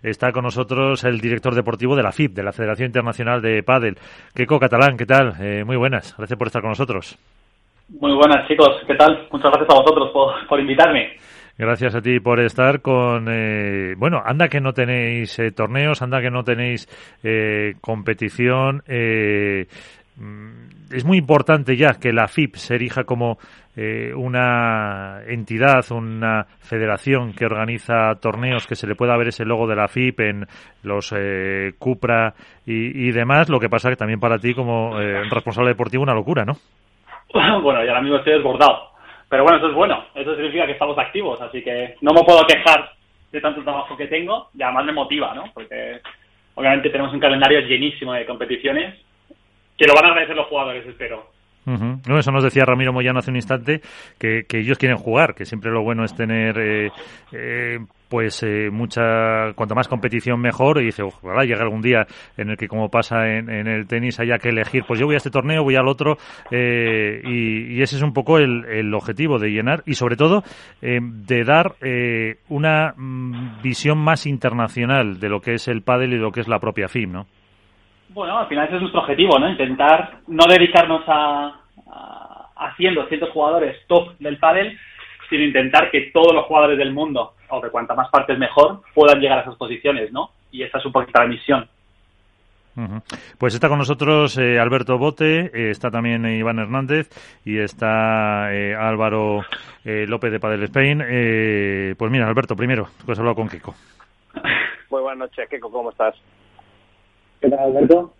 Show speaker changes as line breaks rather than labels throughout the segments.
Está con nosotros el director deportivo de la FIP, de la Federación Internacional de Padel. Keiko Catalán, ¿qué tal? Eh, muy buenas, gracias por estar con nosotros.
Muy buenas, chicos, ¿qué tal? Muchas gracias a vosotros por, invitarme.
Gracias a ti por estar con... Eh, bueno, anda que no tenéis eh, torneos, anda que no tenéis competición. Mm, es muy importante ya que la FIP se erija como eh, una entidad, una federación que organiza torneos, que se le pueda ver ese logo de la FIP en los eh, Cupra y, demás, lo que pasa que también para ti como eh, responsable deportivo una locura, ¿no?
Bueno, y ahora mismo estoy desbordado. Pero bueno, eso es bueno, eso significa que estamos activos, así que no me puedo quejar de tanto trabajo que tengo y además me motiva, ¿no? Porque obviamente tenemos un calendario llenísimo de competiciones que lo van a agradecer los jugadores, espero.
no, eso nos decía Ramiro Moyano hace un instante, que, ellos quieren jugar, que siempre lo bueno es tener eh, eh, pues eh, mucha cuanto más competición mejor y dice ojalá llegue algún día en el que como pasa en, el tenis haya que elegir pues yo voy a este torneo voy al otro y, ese es un poco el, objetivo de llenar y sobre todo de dar una mm, visión más internacional de lo que es el pádel y lo que es la propia FIM ¿no?
Bueno, al final ese es nuestro objetivo, ¿no? Intentar no dedicarnos a, haciendo ciertos jugadores top del pádel, sino intentar que todos los jugadores del mundo, o de cuanta más partes mejor, puedan llegar a esas posiciones, ¿no? Y esta es un poquito la misión.
Pues está con nosotros eh, Alberto Bote, eh, está también Iván Hernández y está eh, Álvaro López de Padel Spain. pues mira, Alberto, primero, tú has hablado con Kiko.
Muy buenas noches, Kiko, ¿cómo estás?
¿Qué tal, Alberto?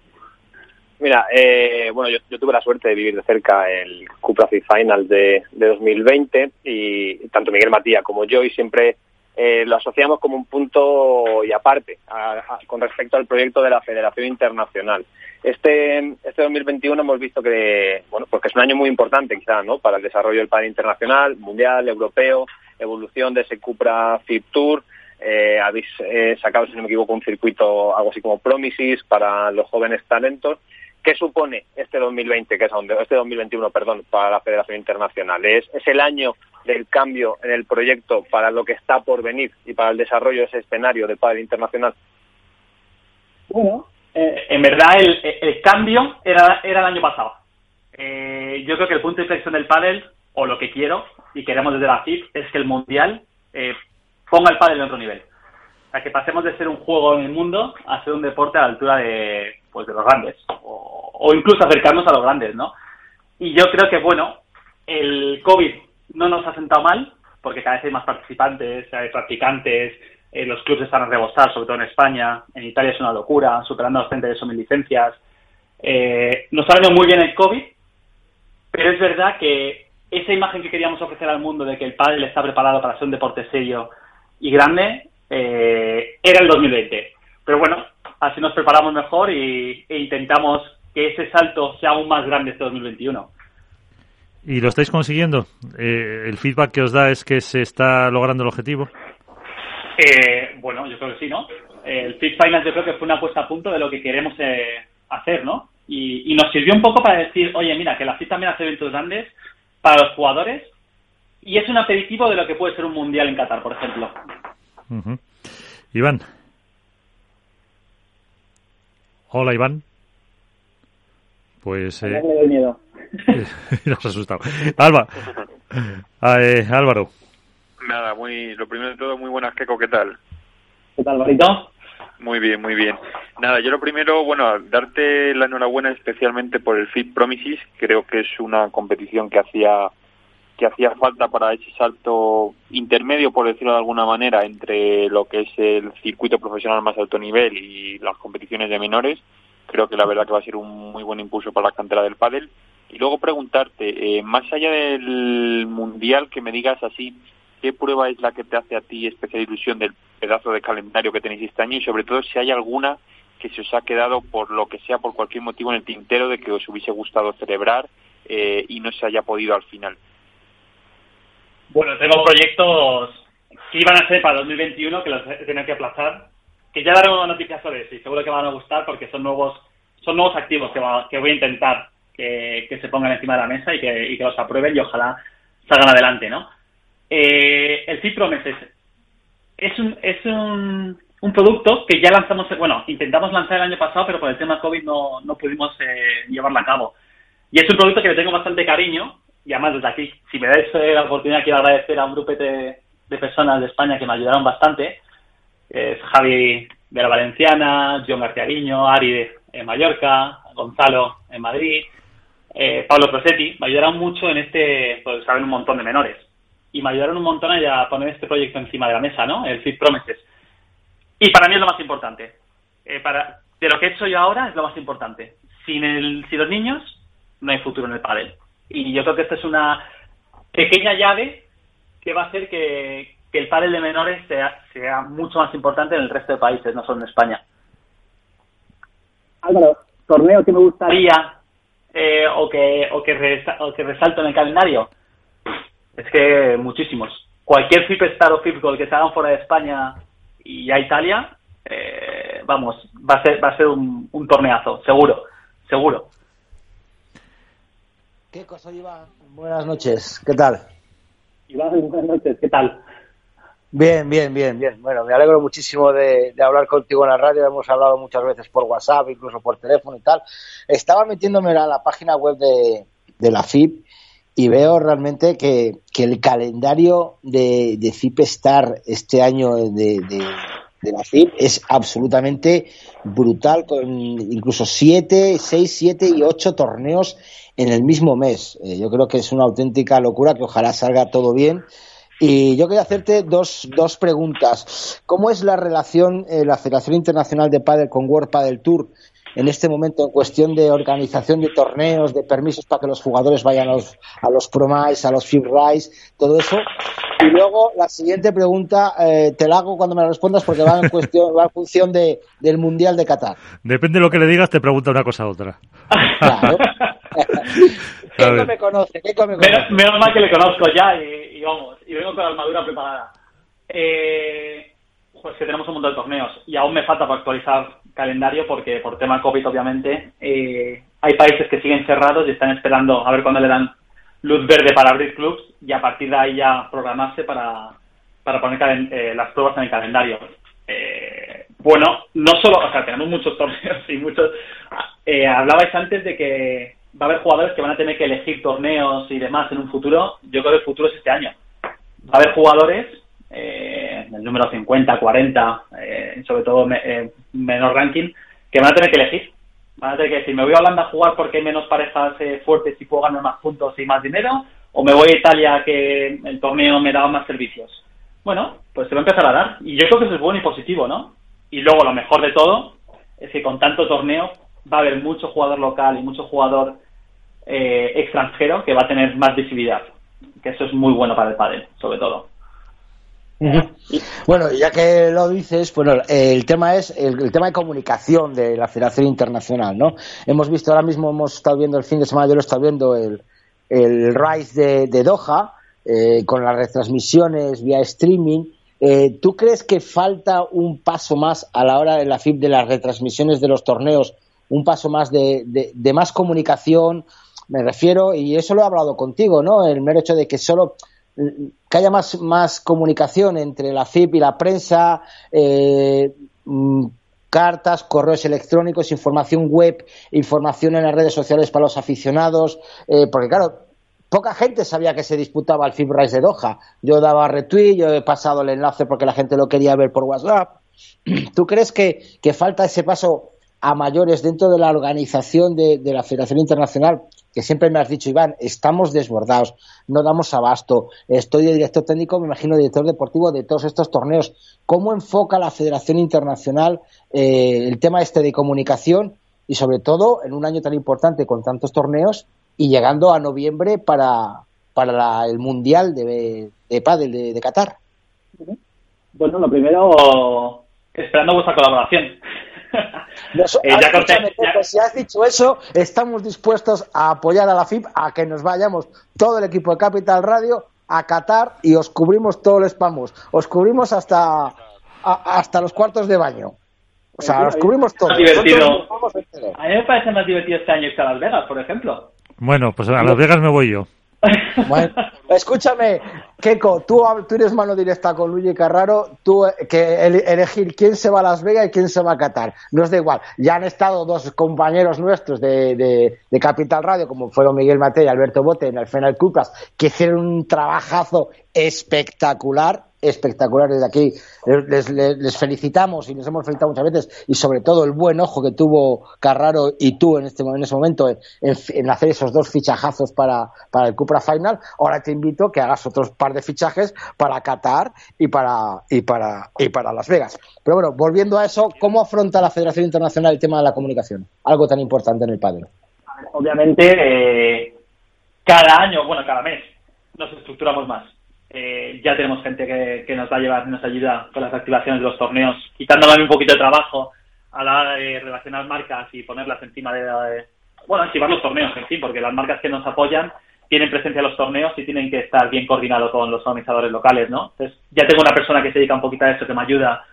Mira, eh, bueno, yo, tuve la suerte de vivir de cerca el Cupra Final de, de 2020 y tanto Miguel Matías como yo y siempre eh, lo asociamos como un punto y aparte con respecto al proyecto de la Federación Internacional. Este, este 2021 hemos visto que, bueno, porque es un año muy importante quizás, ¿no? Para el desarrollo del padre internacional, mundial, europeo, evolución de ese Cupra FIP Tour, eh, habéis eh, sacado, si no me equivoco, un circuito algo así como Promises para los jóvenes talentos. ¿Qué supone este 2020, que es este 2021, perdón, para la Federación Internacional? ¿Es, ¿Es el año del cambio en el proyecto para lo que está por venir y para el desarrollo de ese escenario del padre internacional?
Bueno, eh, en verdad el, el, cambio era, era el año pasado. Eh, yo creo que el punto de inflexión del pádel, o lo que quiero y queremos desde la FIP, es que el Mundial eh, ponga el pádel en otro nivel. O sea, que pasemos de ser un juego en el mundo a ser un deporte a la altura de, pues, de los grandes, o, incluso acercarnos a los grandes, ¿no? Y yo creo que, bueno, el COVID no nos ha sentado mal, porque cada vez hay más participantes, hay practicantes, eh, los clubes están a rebosar, sobre todo en España, en Italia es una locura, superando los 38.000 licencias. Eh, nos ha venido muy bien el COVID, pero es verdad que esa imagen que queríamos ofrecer al mundo de que el pádel está preparado para ser un deporte serio, y grande eh, era el 2020. Pero bueno, así nos preparamos mejor y, e intentamos que ese salto sea aún más grande este 2021.
¿Y lo estáis consiguiendo? Eh, ¿El feedback que os da es que se está logrando el objetivo?
Eh, bueno, yo creo que sí, ¿no? El Fit Finance yo creo que fue una puesta a punto de lo que queremos hacer, ¿no? Y, nos sirvió un poco para decir, oye, mira, que la FIT también hace eventos grandes para los jugadores y es un aperitivo de lo que puede ser un mundial en Qatar, por ejemplo.
Iván. Hola, Iván. Pues.
Eh... Me doy miedo.
has asustado. Alba. Ah, eh, Álvaro.
Nada, muy, lo primero de todo, muy buenas, Keco, ¿qué tal?
¿Qué tal, Barito?
Muy bien, muy bien. Nada, yo lo primero, bueno, darte la enhorabuena especialmente por el Fit Promises. Creo que es una competición que hacía que hacía falta para ese salto intermedio, por decirlo de alguna manera, entre lo que es el circuito profesional más alto nivel y las competiciones de menores. Creo que la verdad que va a ser un muy buen impulso para la cantera del pádel. Y luego preguntarte, eh, más allá del mundial, que me digas así, ¿qué prueba es la que te hace a ti especial ilusión del pedazo de calendario que tenéis este año? Y sobre todo, si hay alguna que se os ha quedado por lo que sea, por cualquier motivo en el tintero de que os hubiese gustado celebrar eh, y no se haya podido al final.
Bueno, tengo proyectos que iban a ser para 2021 que los tienen que aplazar, que ya daremos noticias sobre eso y seguro que van a gustar porque son nuevos son nuevos activos que, que voy a intentar que, se pongan encima de la mesa y que, y que los aprueben y ojalá salgan adelante, ¿no? Eh, el FIP Promises es un, es un un producto que ya lanzamos, bueno, intentamos lanzar el año pasado, pero por el tema COVID no, no pudimos eh, llevarlo a cabo. Y es un producto que le tengo bastante cariño, y además desde aquí, si me dais eh, la oportunidad, quiero agradecer a un grupo de, de personas de España que me ayudaron bastante. Es Javi de la Valenciana, John García Guiño, Ari en Mallorca, Gonzalo en Madrid, eh, Pablo Prosetti, me ayudaron mucho en este, pues saben un montón de menores. Y me ayudaron un montón a poner este proyecto encima de la mesa, ¿no? El Fit Promises. Y para mí es lo más importante. Eh, para, de lo que he hecho yo ahora es lo más importante. Sin, el, sin los niños no hay futuro en el pádel. Y yo creo que esta es una pequeña llave que va a hacer que, que el pádel de menores sea, sea mucho más importante en el resto de países, no solo en España. Álvaro, torneo que me gustaría eh, o, que, o, que o que resalto en el calendario. Es que muchísimos. Cualquier FIP Star o FIP Gold que se hagan fuera de España y a Italia, eh, vamos, va a ser, va a ser un, un torneazo, seguro, seguro.
¿Qué cosa, Iván? Buenas noches, ¿qué tal?
Iván, buenas noches, ¿qué tal?
Bien, bien, bien, bien. Bueno, me alegro muchísimo de, de, hablar contigo en la radio. Hemos hablado muchas veces por WhatsApp, incluso por teléfono y tal. Estaba metiéndome a la página web de, de la FIP y veo realmente que, que el calendario de, de, FIP Star este año de, de, la FIP es absolutamente brutal, con incluso siete, seis, siete y ocho torneos en el mismo mes. Eh, yo creo que es una auténtica locura, que ojalá salga todo bien. Y yo quería hacerte dos, dos preguntas. ¿Cómo es la relación, eh, la Federación Internacional de Padel con World Padel Tour en este momento en cuestión de organización de torneos, de permisos para que los jugadores vayan a los, a los Promise, a los Field Rise, todo eso? Y luego la siguiente pregunta eh, te la hago cuando me la respondas porque va en, cuestión, va en función de, del Mundial de Qatar.
Depende de lo que le digas, te pregunta una cosa a otra. Claro.
¿Qué me conoce? ¿Qué me conoce?
Menos, menos, mal que le conozco ya y, y, vamos, y vengo con la armadura preparada. Eh, pues que tenemos un montón de torneos y aún me falta para actualizar calendario porque por tema COVID obviamente eh, hay países que siguen cerrados y están esperando a ver cuándo le dan luz verde para abrir clubs y a partir de ahí ya programarse para, para poner eh, las pruebas en el calendario. Eh, bueno, no solo, o sea, tenemos muchos torneos y muchos... Eh, hablabais antes de que va a haber jugadores que van a tener que elegir torneos y demás en un futuro. Yo creo que el futuro es este año. Va a haber jugadores, eh, el número 50, 40, eh, sobre todo me, eh, menor ranking, que van a tener que elegir. Van a tener que decir, me voy a Holanda a jugar porque hay menos parejas eh, fuertes y puedo ganar más puntos y más dinero, o me voy a Italia que el torneo me da más servicios. Bueno, pues se va a empezar a dar. Y yo creo que eso es bueno y positivo, ¿no? Y luego lo mejor de todo es que con tanto torneo va a haber mucho jugador local y mucho jugador eh, extranjero que va a tener más visibilidad. Que eso es muy bueno para el pádel, sobre todo.
Uh. Bueno, ya que lo dices, bueno, el tema es el, tema de comunicación de la Federación Internacional, ¿no? Hemos visto ahora mismo, hemos estado viendo el fin de semana, yo lo he estado viendo el, el Rise de, de Doha, eh, con las retransmisiones vía streaming. Eh, ¿Tú crees que falta un paso más a la hora de la FIP de las retransmisiones de los torneos? Un paso más de, de, de más comunicación, me refiero, y eso lo he hablado contigo, ¿no? El mero hecho de que solo que haya más, más comunicación entre la FIP y la prensa, eh, cartas, correos electrónicos, información web, información en las redes sociales para los aficionados, eh, porque claro, poca gente sabía que se disputaba el FIP Rise de Doha. Yo daba retweet, yo he pasado el enlace porque la gente lo quería ver por WhatsApp. ¿Tú crees que, que falta ese paso a mayores dentro de la organización de, de la Federación Internacional que siempre me has dicho, Iván, estamos desbordados, no damos abasto, estoy de director técnico, me imagino director deportivo de todos estos torneos. ¿Cómo enfoca la Federación Internacional eh, el tema este de comunicación y sobre todo en un año tan importante con tantos torneos y llegando a noviembre para, para la, el Mundial de, de Padel de, de Qatar?
Bueno, lo primero, esperando vuestra colaboración.
Nos, eh, ya corté, ya... Si has dicho eso, estamos dispuestos a apoyar a la FIP a que nos vayamos todo el equipo de Capital Radio a Qatar y os cubrimos todo el spamos. Os cubrimos hasta, a, hasta los cuartos de baño. O sea, los cubrimos todo.
Divertido. A mí me parece más divertido este año que a Las Vegas, por ejemplo.
Bueno, pues a Las Vegas me voy yo.
Bueno, escúchame, Keiko, tú, tú eres mano directa con Luigi Carraro, tú eh, que elegir quién se va a Las Vegas y quién se va a Qatar. No es da igual. Ya han estado dos compañeros nuestros de, de, Capital Radio, como fueron Miguel Matei y Alberto Bote en el Final Cupas, que hicieron un trabajazo espectacular espectaculares desde aquí. Les, felicitamos y nos hemos felicitado muchas veces y sobre todo el buen ojo que tuvo Carraro y tú en este en ese momento en, hacer esos dos fichajazos para, para el Cupra Final. Ahora te invito a que hagas otros par de fichajes para Qatar y para y para y para Las Vegas. Pero bueno, volviendo a eso, ¿cómo afronta la Federación Internacional el tema de la comunicación? Algo tan importante en el padre.
Obviamente, eh, cada año, bueno, cada mes, nos estructuramos más eh, ya tenemos gente que, nos va a llevar, nos ayuda con las activaciones de los torneos, quitándome un poquito de trabajo a la hora de relacionar marcas y ponerlas encima de, bueno, activar los torneos en fin, porque las marcas que nos apoyan tienen presencia en los torneos y tienen que estar bien coordinados con los organizadores locales, ¿no? Entonces, ya tengo una persona que se dedica un poquito a eso, que me ayuda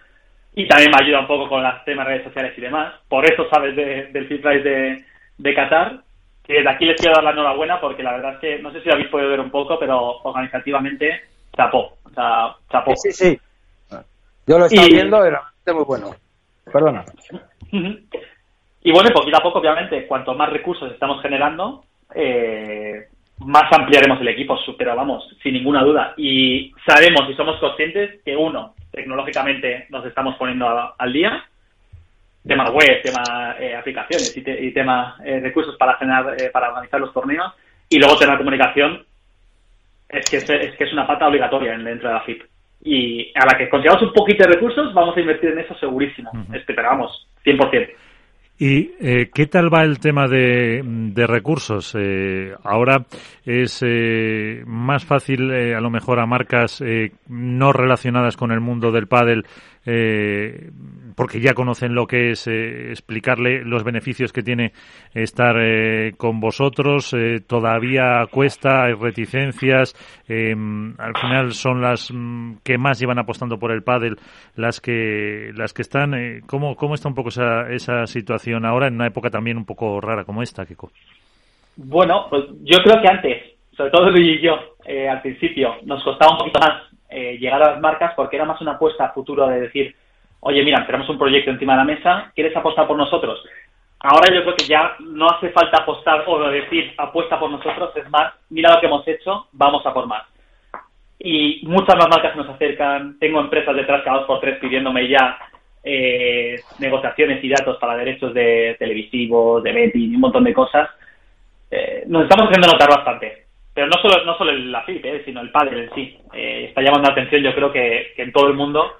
y también me ayuda un poco con las temas redes sociales y demás. Por eso sabes del Free de, de Qatar que desde aquí les quiero dar la enhorabuena porque la verdad es que no sé si lo habéis podido ver un poco, pero organizativamente chapó. O sea, chapó.
Sí, sí, Yo lo estoy viendo, era muy bueno. Perdona.
Y bueno, poquito a poco, obviamente, cuanto más recursos estamos generando, eh, más ampliaremos el equipo, pero vamos, sin ninguna duda. Y sabemos y somos conscientes que, uno, tecnológicamente nos estamos poniendo al día, tema web, tema eh, aplicaciones y, tema eh, recursos para generar, eh, para organizar los torneos. Y luego tema comunicación, es que es, que es una pata obligatoria dentro de la FIP. Y a la que consigamos un poquito de recursos, vamos a invertir en eso segurísimo. Esperamos, 100%.
¿Y eh, qué tal va el tema de, recursos? Eh, ahora es eh, más fácil, a lo mejor, a marcas no relacionadas con el mundo del pádel eh, porque ya conocen lo que es eh, explicarle los beneficios que tiene estar eh, con vosotros. Eh, todavía cuesta, hay reticencias. al final son las mm, que más llevan apostando por el pádel las que las que están. ¿cómo, ¿Cómo está un poco esa, esa situación ahora en una época también un poco rara como esta, Kiko?
Bueno, pues yo creo que antes, sobre todo Luis y yo, al principio, nos costaba un poquito más llegar a las marcas porque era más una apuesta a futuro de decir, oye, mira, tenemos un proyecto encima de la mesa, ¿quieres apostar por nosotros? Ahora yo creo que ya no hace falta apostar o decir apuesta por nosotros, es más, mira lo que hemos hecho, vamos a por más. Y muchas más marcas nos acercan, tengo empresas detrás cada por tres pidiéndome ya eh, negociaciones y datos para derechos de televisivos, de betting un montón de cosas. Eh, nos estamos haciendo notar bastante pero no solo no solo la FIP, eh, sino el padre en sí. Eh, está llamando la atención, yo creo que, en todo el mundo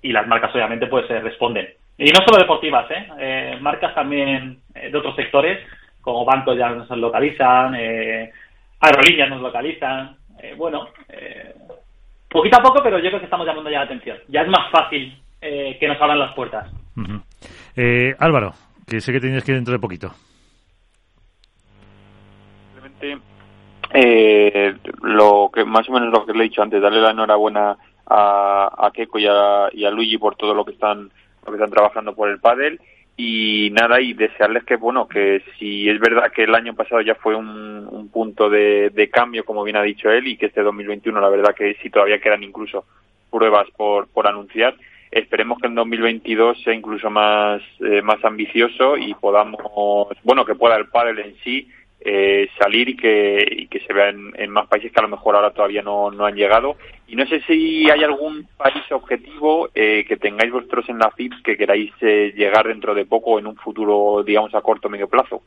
y las marcas obviamente pues eh, responden. Y no solo deportivas, eh, marcas también de otros sectores, como bancos ya nos localizan, aerolíneas nos localizan. bueno, poquito a poco, pero yo creo que estamos llamando ya la atención. Ya es más fácil que nos abran las puertas.
Álvaro, que sé que tienes que ir dentro de poquito.
Simplemente eh, lo que más o menos lo que le he dicho antes, darle la enhorabuena a, a Keiko y a, Luigi por todo lo que están lo que están trabajando por el pádel. Y nada y desearles que bueno que si es verdad que el año pasado ya fue un, un punto de, de, cambio como bien ha dicho él y que este 2021 la verdad que si todavía quedan incluso pruebas por, por anunciar esperemos que en 2022 sea incluso más eh, más ambicioso y podamos bueno que pueda el pádel en sí eh, salir y que, y que se vea en, más países que a lo mejor ahora todavía no, no han llegado. Y no sé si hay algún país objetivo eh, que tengáis vosotros en la FIPS que queráis eh, llegar dentro de poco en un futuro, digamos, a corto o medio plazo.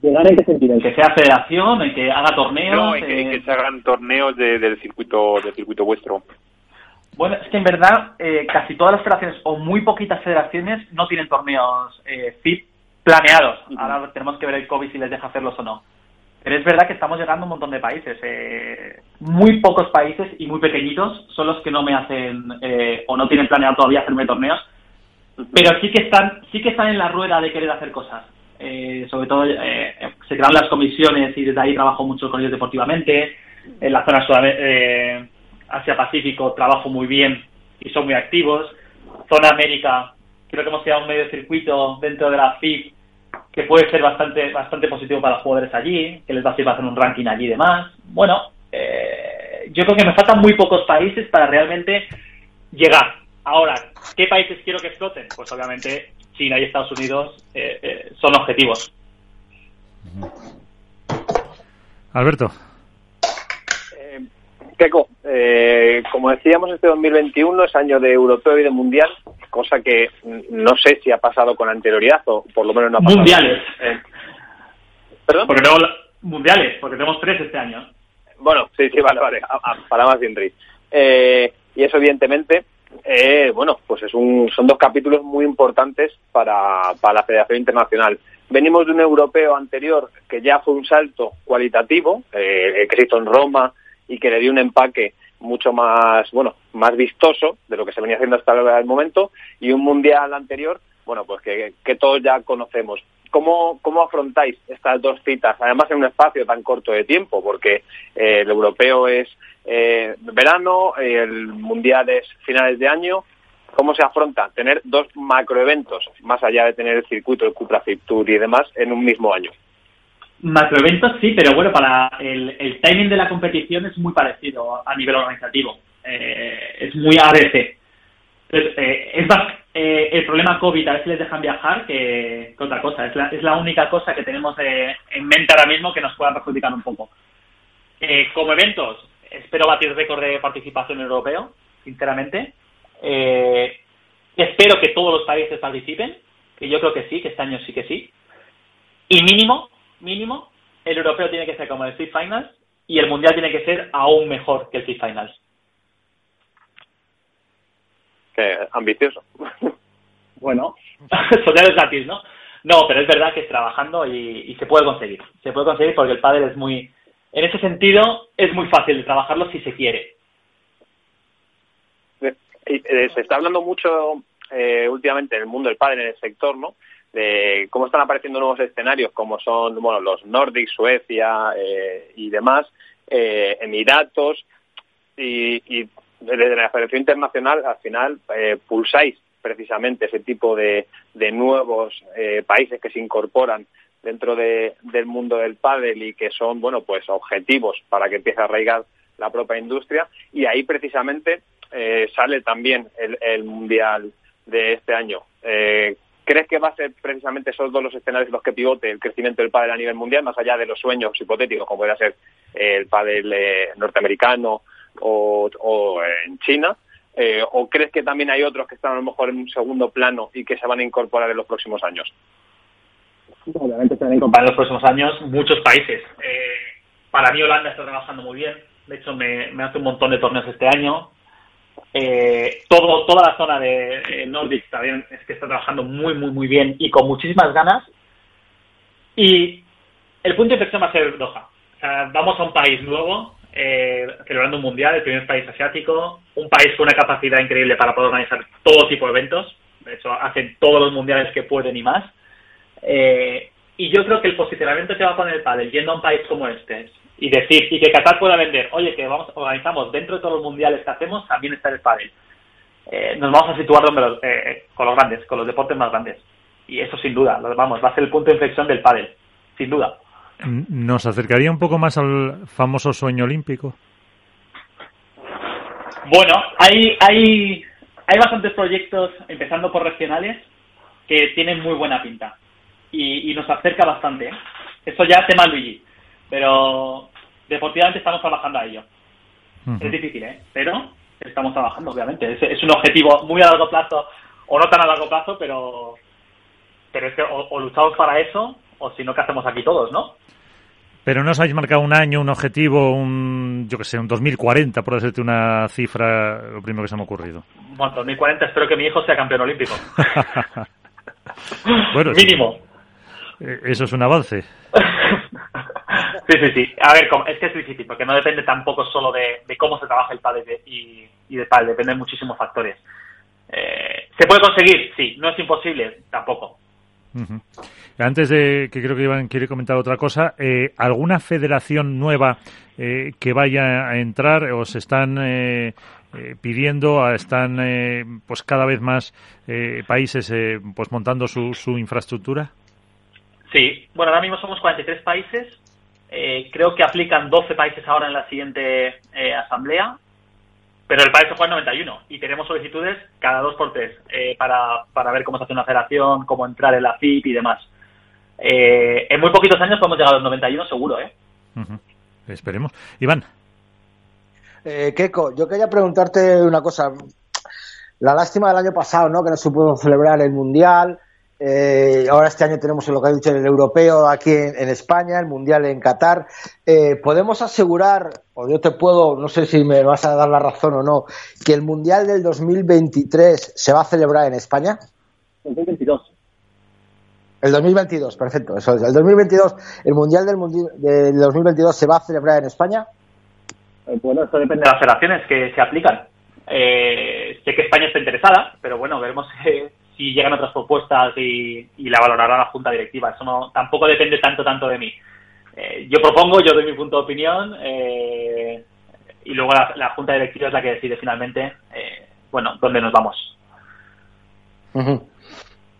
¿Llegar en qué sentido? ¿En que sea federación? ¿En que haga torneos?
No, en que, se hagan torneos del, circuito, del circuito vuestro.
Bueno, es que en verdad casi todas las federaciones o muy poquitas federaciones no tienen torneos eh, FIP planeados. Ahora tenemos que ver el COVID si les deja hacerlos o no. Pero es verdad que estamos llegando a un montón de países. Eh, muy pocos países y muy pequeñitos son los que no me hacen eh, o no tienen planeado todavía hacerme torneos. Pero sí que están, sí que están en la rueda de querer hacer cosas. Eh, sobre todo se crean las comisiones y desde ahí trabajo mucho con ellos deportivamente. En la zona Asia-Pacífico trabajo muy bien y son muy activos. Zona América, creo que hemos creado un medio circuito dentro de la FIP que puede ser bastante bastante positivo para los jugadores allí, que les va a servir hacer un ranking allí y demás. Bueno, eh, yo creo que me faltan muy pocos países para realmente llegar. Ahora, ¿qué países quiero que exploten? Pues obviamente China y Estados Unidos eh, eh, son objetivos.
Alberto.
Keco, eh, como decíamos, este 2021 es año de europeo y de mundial, cosa que no sé si ha pasado con anterioridad o por lo menos no ha pasado.
Mundiales.
Eh, ¿Perdón?
Porque tenemos mundiales, porque tenemos tres este año.
Bueno, sí, sí, vale, vale, para más bien eh, y eso evidentemente, eh, bueno, pues es un, son dos capítulos muy importantes para, para la Federación Internacional. Venimos de un europeo anterior que ya fue un salto cualitativo, eh, que se hizo en Roma, y que le dio un empaque mucho más, bueno, más vistoso de lo que se venía haciendo hasta el momento y un mundial anterior, bueno, pues que, que todos ya conocemos. ¿Cómo, ¿Cómo afrontáis estas dos citas, además en un espacio tan corto de tiempo? Porque eh, el europeo es eh, verano, el mundial es finales de año. ¿Cómo se afronta tener dos macroeventos, más allá de tener el circuito, el Cupra Fit y demás, en un mismo año?
Macroeventos sí, pero bueno, para el, el, timing de la competición es muy parecido a nivel organizativo. Eh, es muy ABC. Eh, es más, eh, el problema COVID, a ver si les dejan viajar, que, que otra cosa. Es la, es la única cosa que tenemos en mente ahora mismo que nos pueda perjudicar un poco. Como eventos, espero batir récord de participación europeo, sinceramente. Espero que todos los países participen, que yo creo que sí, que este año sí que sí. Y mínimo, mínimo, el europeo tiene que ser como el Street Finals y el mundial tiene que ser aún mejor que el Street Finals.
Qué ambicioso.
Bueno, soñar es gratis, ¿no? No, pero es verdad que es trabajando y, y, se puede conseguir. Se puede conseguir porque el pádel es muy... En ese sentido, es muy fácil de trabajarlo si se quiere.
Eh, se está hablando mucho eh, últimamente en el mundo del pádel, en el sector, ¿no? De cómo están apareciendo nuevos escenarios como son bueno los Nordic, Suecia eh, y demás, eh, Emiratos y, y, desde la Federación Internacional al final eh, pulsáis precisamente ese tipo de, de nuevos países que se incorporan dentro de, del mundo del pádel y que son bueno pues objetivos para que empiece a arraigar la propia industria y ahí precisamente sale también el, el mundial de este año. ¿Crees que va a ser precisamente esos dos los escenarios los que pivote el crecimiento del pádel a nivel mundial, más allá de los sueños hipotéticos, como puede ser el pádel eh, norteamericano o, o, en China? Eh, ¿O crees que también hay otros que están a lo mejor en un segundo plano y que se van a incorporar en los próximos años?
Obviamente se van a incorporar en los próximos años muchos países. Eh, para mí Holanda está trabajando muy bien. De hecho, me, me hace un montón de torneos este año. Eh, todo, toda la zona de eh, Nordic también es que está trabajando muy, muy, muy bien y con muchísimas ganas. Y el punto de inflexión va a ser Doha. O sea, vamos a un país nuevo, eh, celebrando un mundial, el primer país asiático, un país con una capacidad increíble para poder organizar todo tipo de eventos. De hecho, hacen todos los mundiales que pueden y más. Eh, y yo creo que el posicionamiento que va a poner el pádel yendo a un país como este y decir y que Qatar pueda vender, oye, que vamos organizamos dentro de todos los mundiales que hacemos también está el pádel. Eh, nos vamos a situar donde los, eh, con los grandes, con los deportes más grandes. Y eso sin duda, vamos, va a ser el punto de inflexión del pádel, sin duda.
¿Nos acercaría un poco más al famoso sueño olímpico?
Bueno, hay, hay, hay bastantes proyectos, empezando por regionales, que tienen muy buena pinta. Y, y nos acerca bastante. ¿eh? Eso ya tema Luigi pero deportivamente estamos trabajando a ello. Uh -huh. Es difícil, ¿eh? Pero estamos trabajando, obviamente. Es, es, un objetivo muy a largo plazo, o no tan a largo plazo, pero, pero es que o, o luchamos para eso, o si no, ¿qué hacemos aquí todos, no?
Pero no os habéis marcado un año, un objetivo, un, yo que sé, un 2040, por decirte una cifra, lo primero que se me ha ocurrido.
Bueno, 2040 espero que mi hijo sea campeón olímpico.
bueno,
Mínimo.
Sí. Eso es un avance.
Sí, sí, sí. A ver, es que es difícil, porque no depende tampoco solo de, de cómo se trabaja el pádel y, y de pádel, depende de muchísimos factores. Eh, ¿Se puede conseguir? Sí. ¿No es imposible? Tampoco.
Uh -huh. Antes de que creo que Iván quiere comentar otra cosa, eh, ¿alguna federación nueva eh, que vaya a entrar o se están eh, pidiendo, están pues cada vez más países pues montando su, su infraestructura?
Sí, bueno, ahora mismo somos 43 países. Eh, creo que aplican 12 países ahora en la siguiente eh, asamblea. Pero el país se juega en 91 y tenemos solicitudes cada dos por tres eh, para, para ver cómo se hace una federación, cómo entrar en la FIP y demás. Eh, en muy poquitos años podemos llegar a los 91 seguro, ¿eh?
Esperemos. Iván.
Eh, Keiko, yo quería preguntarte una cosa. La lástima del año pasado, ¿no? Que no se pudo celebrar el Mundial. Eh, ahora este año tenemos lo que ha dicho el europeo aquí en, en España, el mundial en Qatar. Eh, podemos asegurar, o yo te puedo, no sé si me vas a dar la razón o no, que el mundial del 2023 se va a celebrar en España.
2022.
El 2022, perfecto. Eso es. El 2022, el mundial del, mundi- del 2022 se va a celebrar en España.
Eh, Bueno, esto depende de las federaciones que se aplican. Eh, sé que España está interesada, pero bueno, veremos eh, si llegan otras propuestas y, la valorará la Junta Directiva. Eso no, tampoco depende tanto, tanto de mí. Eh, yo propongo, yo doy mi punto de opinión eh, y luego la, Junta Directiva es la que decide finalmente, eh, bueno, dónde nos vamos.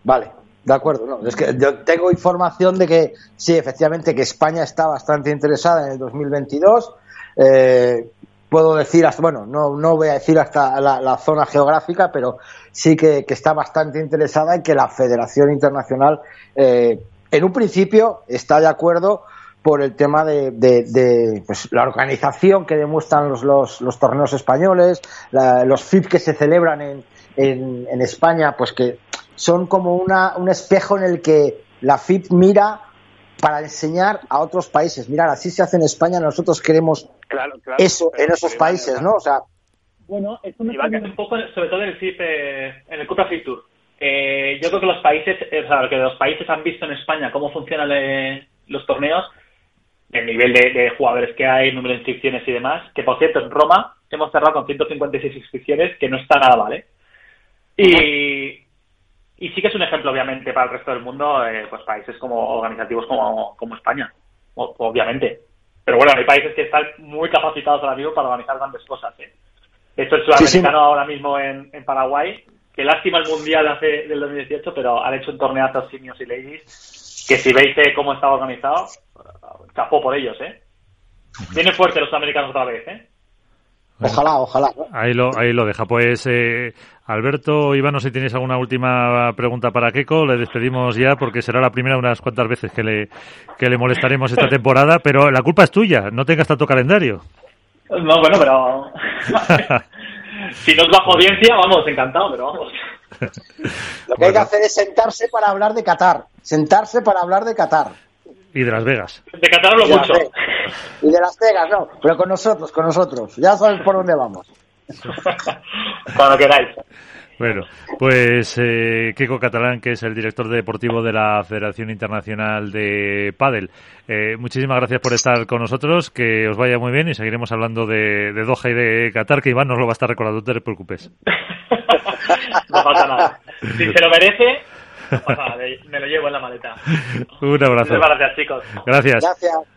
Vale, de acuerdo. No, es que yo tengo información de que sí, efectivamente, que España está bastante interesada en el 2022. Eh, puedo decir hasta, bueno, no, no voy a decir hasta la, la zona geográfica, pero sí que, que está bastante interesada en que la Federación Internacional, eh, en un principio, está de acuerdo por el tema de, de- de, pues, la organización que demuestran los, los, los torneos españoles, la- los FIP que se celebran en, en, en España, pues que son como una, un espejo en el que la FIP mira para enseñar a otros países. Mirar, así se hace en España, nosotros queremos
Claro, claro.
eso en esos países, ¿no? O sea,
Bueno, esto
me Iván,
un poco, sobre todo en el FIP, eh, en el Cupra Free Tour. Eh, yo creo que los países, eh, o sea, que los países han visto en España cómo funcionan eh, los torneos, el nivel de, de jugadores que hay, el número de inscripciones y demás, que por cierto, en Roma hemos cerrado con 156 inscripciones, que no está nada mal, ¿eh? Y, y sí que es un ejemplo, obviamente, para el resto del mundo, eh, pues países como organizativos como, como España, obviamente. Pero bueno, hay países que están muy capacitados ahora mismo para organizar grandes cosas, ¿eh? De hecho, el
Sí, sí.
sudamericano ahora mismo en, en Paraguay, que lástima el mundial hace del 2018, pero han hecho un torneazo seniors y ladies, que si veis eh, cómo estaba organizado, chapó por ellos, ¿eh? Vienen fuerte los sudamericanos otra vez, ¿eh?
Ojalá, ojalá. ¿no?
Ahí lo, ahí lo deja. Pues eh, Alberto, Iván, no sé si tenéis alguna última pregunta para Keiko. Le despedimos ya porque será la primera de unas cuantas veces que le, que le molestaremos esta temporada. Pero la culpa es tuya. No tengas tanto calendario.
No, bueno, pero... si nos bajo audiencia, vamos, encantado, pero vamos.
Lo que hay que hacer es sentarse para hablar de Qatar. Sentarse para hablar de Qatar.
Y de Las Vegas.
De Qatar hablo mucho.
Y de Las Vegas, no. Pero con nosotros, con nosotros. Ya sabes por dónde vamos.
Cuando queráis.
Bueno, pues eh, Keiko Catalán, que es el director deportivo de la Federación Internacional de Padel. Eh, muchísimas gracias por estar con nosotros, que os vaya muy bien y seguiremos hablando de, de Doha y de Qatar, que Iván nos lo va a estar recordando, no te preocupes.
No falta nada. Si se lo merece, me lo llevo en la maleta.
Un abrazo.
Muchas gracias, chicos.
Gracias.
Gracias.